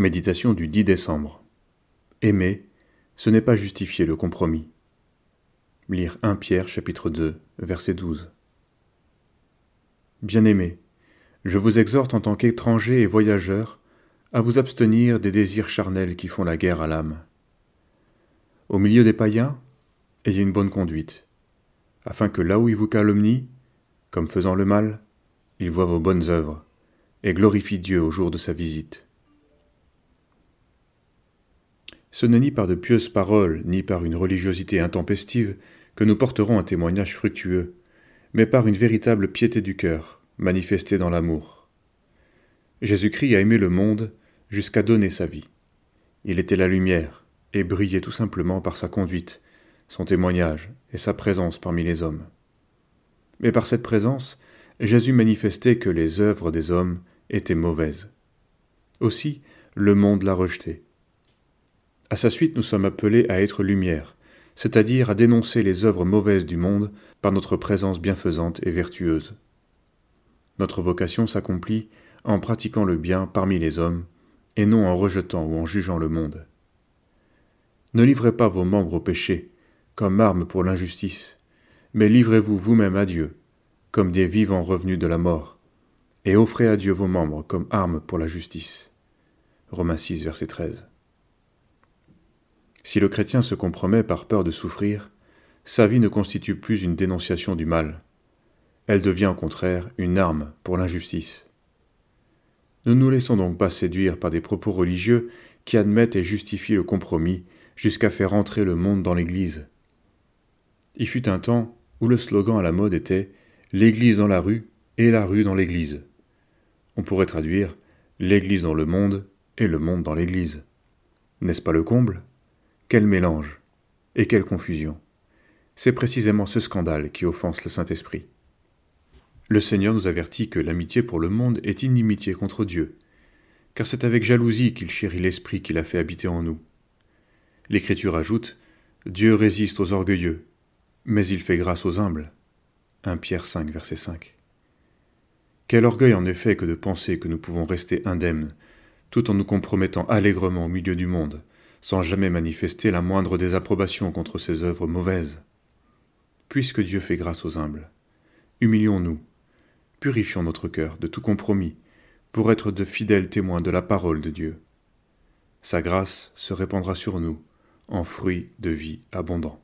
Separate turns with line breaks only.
Méditation du 10 décembre. Aimer, ce n'est pas justifier le compromis. Lire 1 Pierre chapitre 2, verset 12. Bien-aimés, je vous exhorte en tant qu'étrangers et voyageurs à vous abstenir des désirs charnels qui font la guerre à l'âme. Au milieu des païens, ayez une bonne conduite, afin que là où ils vous calomnient, comme faisant le mal, ils voient vos bonnes œuvres et glorifient Dieu au jour de sa visite. Ce n'est ni par de pieuses paroles, ni par une religiosité intempestive que nous porterons un témoignage fructueux, mais par une véritable piété du cœur, manifestée dans l'amour. Jésus-Christ a aimé le monde jusqu'à donner sa vie. Il était la lumière, et brillait tout simplement par sa conduite, son témoignage et sa présence parmi les hommes. Mais par cette présence, Jésus manifestait que les œuvres des hommes étaient mauvaises. Aussi, le monde l'a rejeté. À sa suite, nous sommes appelés à être lumière, c'est-à-dire à dénoncer les œuvres mauvaises du monde par notre présence bienfaisante et vertueuse. Notre vocation s'accomplit en pratiquant le bien parmi les hommes, et non en rejetant ou en jugeant le monde. Ne livrez pas vos membres au péché, comme armes pour l'injustice, mais livrez-vous vous-même à Dieu, comme des vivants revenus de la mort, et offrez à Dieu vos membres comme armes pour la justice. Romains 6, verset 13. Si le chrétien se compromet par peur de souffrir, sa vie ne constitue plus une dénonciation du mal. Elle devient au contraire une arme pour l'injustice. Ne nous laissons donc pas séduire par des propos religieux qui admettent et justifient le compromis jusqu'à faire entrer le monde dans l'Église. Il fut un temps où le slogan à la mode était L'Église dans la rue et la rue dans l'Église. On pourrait traduire L'Église dans le monde et le monde dans l'Église. N'est-ce pas le comble? Quel mélange Et quelle confusion C'est précisément ce scandale qui offense le Saint-Esprit. Le Seigneur nous avertit que l'amitié pour le monde est inimitié contre Dieu, car c'est avec jalousie qu'il chérit l'Esprit qu'il a fait habiter en nous. L'Écriture ajoute Dieu résiste aux orgueilleux, mais il fait grâce aux humbles. 1 Pierre 5, verset 5. Quel orgueil en effet que de penser que nous pouvons rester indemnes, tout en nous compromettant allègrement au milieu du monde, sans jamais manifester la moindre désapprobation contre ses œuvres mauvaises. Puisque Dieu fait grâce aux humbles, humilions-nous, purifions notre cœur de tout compromis, pour être de fidèles témoins de la parole de Dieu. Sa grâce se répandra sur nous en fruits de vie abondants.